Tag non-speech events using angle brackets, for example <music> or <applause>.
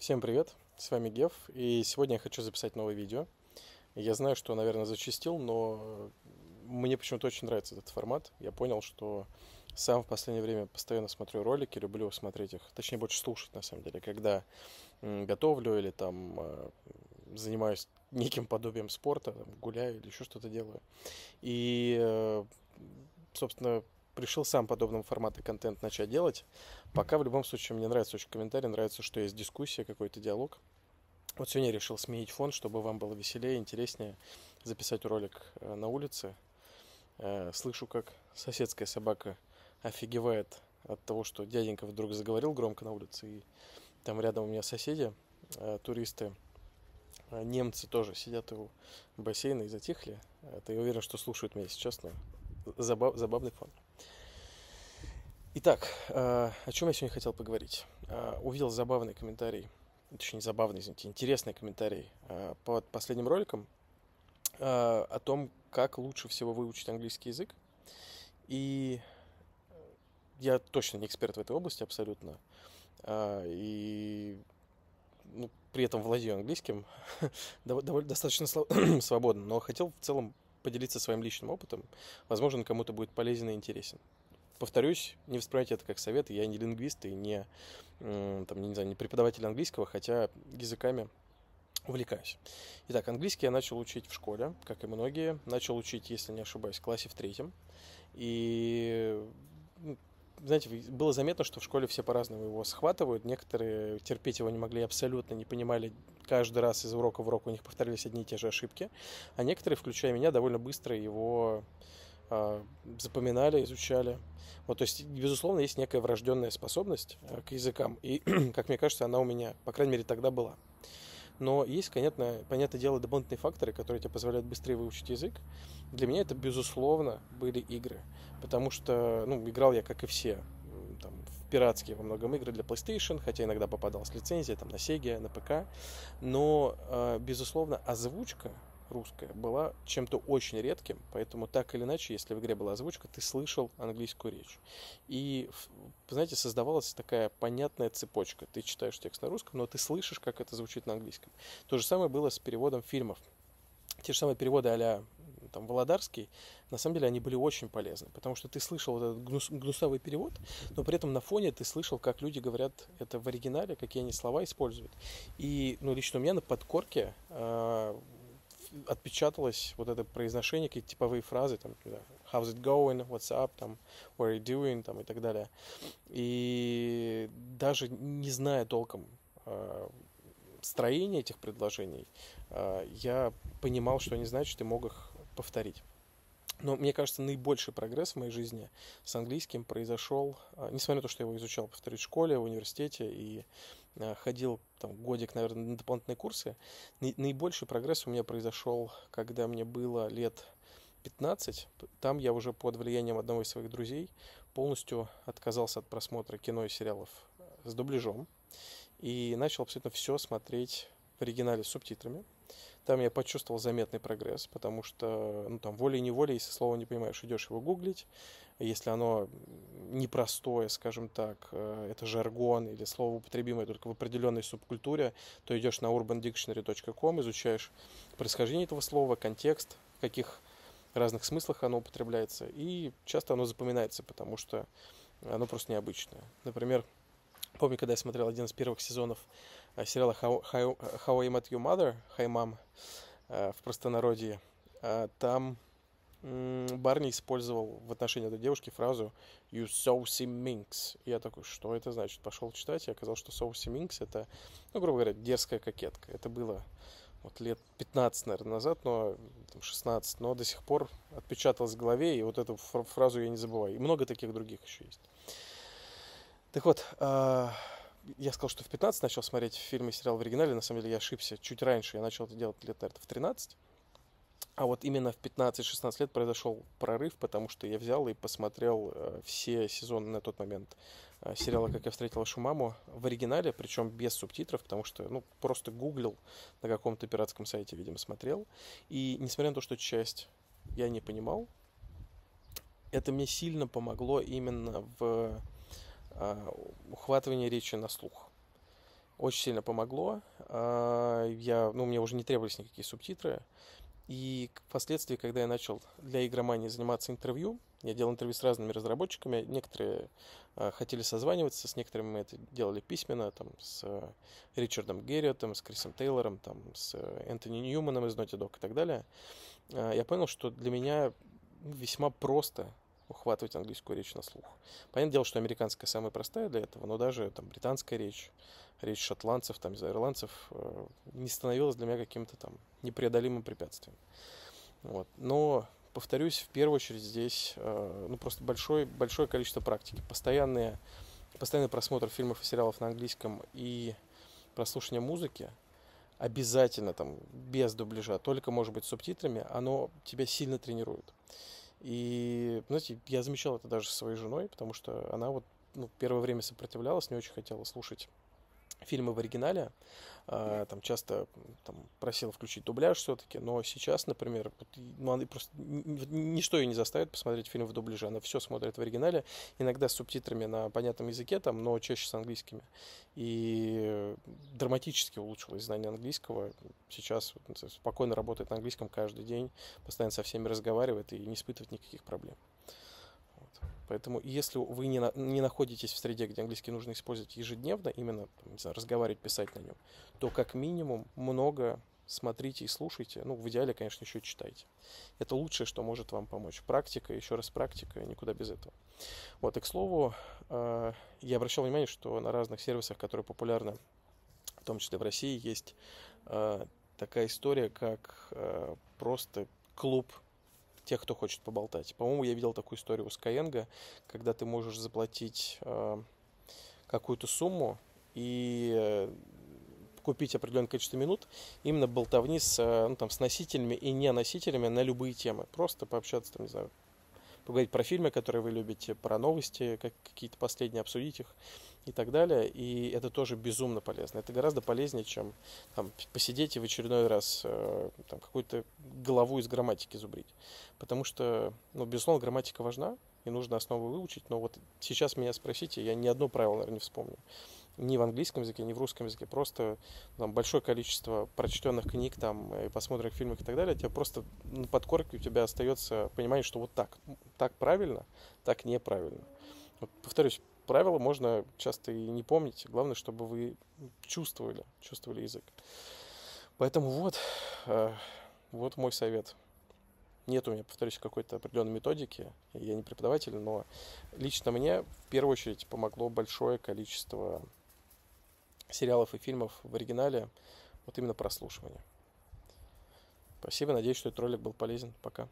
Всем привет, с вами Гев, и сегодня я хочу записать новое видео. Я знаю, что, наверное, зачастил, но мне почему-то очень нравится этот формат. Я понял, что сам в последнее время постоянно смотрю ролики, люблю смотреть их, точнее больше слушать на самом деле, когда готовлю или там э, занимаюсь неким подобием спорта, гуляю или еще что-то делаю. И, э, собственно, решил сам подобного формата контент начать делать. Пока в любом случае мне нравится очень комментарий, нравится, что есть дискуссия, какой-то диалог. Вот сегодня я решил сменить фон, чтобы вам было веселее, интереснее записать ролик э, на улице. Э, слышу, как соседская собака офигевает от того, что дяденька вдруг заговорил громко на улице. И там рядом у меня соседи, э, туристы, немцы тоже сидят у бассейна и затихли. Это я уверен, что слушают меня сейчас, но забав, забавный фон. Итак, э, о чем я сегодня хотел поговорить? Э, увидел забавный комментарий, точнее не забавный, извините, интересный комментарий э, под последним роликом о том, как лучше всего выучить английский язык. И я точно не эксперт в этой области абсолютно. И ну, при этом владею английским <laughs> довольно достаточно <clears throat> свободно, но хотел в целом поделиться своим личным опытом. Возможно, кому-то будет полезен и интересен повторюсь, не воспринимайте это как совет. Я не лингвист и не, там, не, знаю, не преподаватель английского, хотя языками увлекаюсь. Итак, английский я начал учить в школе, как и многие. Начал учить, если не ошибаюсь, в классе в третьем. И знаете, было заметно, что в школе все по-разному его схватывают. Некоторые терпеть его не могли, абсолютно не понимали. Каждый раз из урока в урок у них повторялись одни и те же ошибки. А некоторые, включая меня, довольно быстро его запоминали, изучали. Вот, то есть, безусловно, есть некая врожденная способность э, к языкам, и, <clears throat> как мне кажется, она у меня, по крайней мере, тогда была. Но есть, конечно, понятное дело, дополнительные факторы, которые тебе позволяют быстрее выучить язык. Для меня это, безусловно, были игры. Потому что, ну, играл я, как и все, там, в пиратские во многом игры для PlayStation, хотя иногда попадал с лицензией, там, на Sega, на ПК. Но, э, безусловно, озвучка русская была чем-то очень редким, поэтому так или иначе, если в игре была озвучка, ты слышал английскую речь. И, знаете, создавалась такая понятная цепочка. Ты читаешь текст на русском, но ты слышишь, как это звучит на английском. То же самое было с переводом фильмов. Те же самые переводы а там, Володарский, на самом деле они были очень полезны, потому что ты слышал этот гнус, гнусовый перевод, но при этом на фоне ты слышал, как люди говорят это в оригинале, какие они слова используют. И, ну, лично у меня на подкорке э, отпечаталось вот это произношение, какие-то типовые фразы, там, how's it going, what's up, там, what are you doing, там, и так далее. И даже не зная толком э, строения этих предложений, э, я понимал, что они значат, и мог их повторить. Но мне кажется, наибольший прогресс в моей жизни с английским произошел, э, несмотря на то, что я его изучал, повторюсь, в школе, в университете и ходил там годик, наверное, на дополнительные курсы. Наибольший прогресс у меня произошел, когда мне было лет 15. Там я уже под влиянием одного из своих друзей полностью отказался от просмотра кино и сериалов с дубляжом и начал абсолютно все смотреть в оригинале с субтитрами. Там я почувствовал заметный прогресс, потому что, ну, там, волей-неволей, если слово не понимаешь, идешь его гуглить. Если оно непростое, скажем так, э, это жаргон или слово употребимое только в определенной субкультуре, то идешь на urbandictionary.com, изучаешь происхождение этого слова, контекст, в каких разных смыслах оно употребляется, и часто оно запоминается, потому что оно просто необычное. Например, помню, когда я смотрел один из первых сезонов Э, сериала How, How, How I Met Your Mother, Hi Mom, э, в простонародье, э, там Барни использовал в отношении этой девушки фразу «You saucy minx». Я такой, что это значит? Пошел читать, и оказалось, что saucy minx — это, ну, грубо говоря, дерзкая кокетка. Это было вот лет 15, наверное, назад, но там, 16, но до сих пор отпечаталось в голове, и вот эту фразу я не забываю. И много таких других еще есть. Так вот, я сказал, что в 15 начал смотреть фильмы и сериал в оригинале. На самом деле я ошибся. Чуть раньше я начал это делать лет, наверное, в 13. А вот именно в 15-16 лет произошел прорыв, потому что я взял и посмотрел э, все сезоны на тот момент э, сериала «Как я встретил вашу маму» в оригинале, причем без субтитров, потому что, ну, просто гуглил на каком-то пиратском сайте, видимо, смотрел. И несмотря на то, что часть я не понимал, это мне сильно помогло именно в а, ухватывание речи на слух. очень сильно помогло. А, я, ну, мне уже не требовались никакие субтитры. И впоследствии, когда я начал для игромании заниматься интервью, я делал интервью с разными разработчиками, некоторые э, хотели созваниваться, с некоторыми мы это делали письменно, там, с Ричардом Герриотом, с Крисом Тейлором, там, с Энтони Ньюманом из Naughty Dog и так далее. Э, я понял, что для меня весьма просто ухватывать английскую речь на слух. Понятное дело, что американская самая простая для этого, но даже там британская речь, речь шотландцев, там, ирландцев э, не становилась для меня каким-то там непреодолимым препятствием. Вот. Но, повторюсь, в первую очередь здесь э, ну, просто большое, большое количество практики. Постоянные, постоянный просмотр фильмов и сериалов на английском и прослушивание музыки обязательно там без дубляжа, только может быть с субтитрами, оно тебя сильно тренирует. И, знаете, я замечал это даже со своей женой, потому что она вот ну, первое время сопротивлялась, не очень хотела слушать фильмы в оригинале, а, там часто там, просила включить дубляж все-таки, но сейчас, например, ну, она просто ничто ее не заставит посмотреть фильм в дубляже, она все смотрит в оригинале, иногда с субтитрами на понятном языке, там, но чаще с английскими. И драматически улучшилось знание английского. Сейчас спокойно работает на английском каждый день, постоянно со всеми разговаривает и не испытывает никаких проблем. Поэтому если вы не, на, не находитесь в среде, где английский нужно использовать ежедневно, именно не знаю, разговаривать, писать на нем, то как минимум много смотрите и слушайте. Ну, в идеале, конечно, еще читайте. Это лучшее, что может вам помочь. Практика, еще раз практика, никуда без этого. Вот, и к слову, э, я обращал внимание, что на разных сервисах, которые популярны, в том числе в России, есть э, такая история, как э, просто клуб тех, кто хочет поболтать. По-моему, я видел такую историю у Skyeng, когда ты можешь заплатить э, какую-то сумму и э, купить определенное количество минут именно болтовни с, э, ну, там, с носителями и не носителями на любые темы. Просто пообщаться, там, не знаю, поговорить про фильмы, которые вы любите, про новости, как, какие-то последние, обсудить их и так далее. И это тоже безумно полезно. Это гораздо полезнее, чем там, посидеть и в очередной раз э, там, какую-то голову из грамматики зубрить. Потому что, ну, безусловно, грамматика важна, и нужно основы выучить, но вот сейчас меня спросите, я ни одно правило, наверное, не вспомню. Ни в английском языке, ни в русском языке. Просто там, большое количество прочтенных книг, там, и посмотренных фильмов и так далее, тебе просто на подкорке у тебя остается понимание, что вот так, так правильно, так неправильно. Вот, повторюсь, правила можно часто и не помнить. Главное, чтобы вы чувствовали, чувствовали язык. Поэтому вот, э, вот мой совет. Нет у меня, повторюсь, какой-то определенной методики. Я не преподаватель, но лично мне в первую очередь помогло большое количество сериалов и фильмов в оригинале, вот именно прослушивание. Спасибо, надеюсь, что этот ролик был полезен. Пока.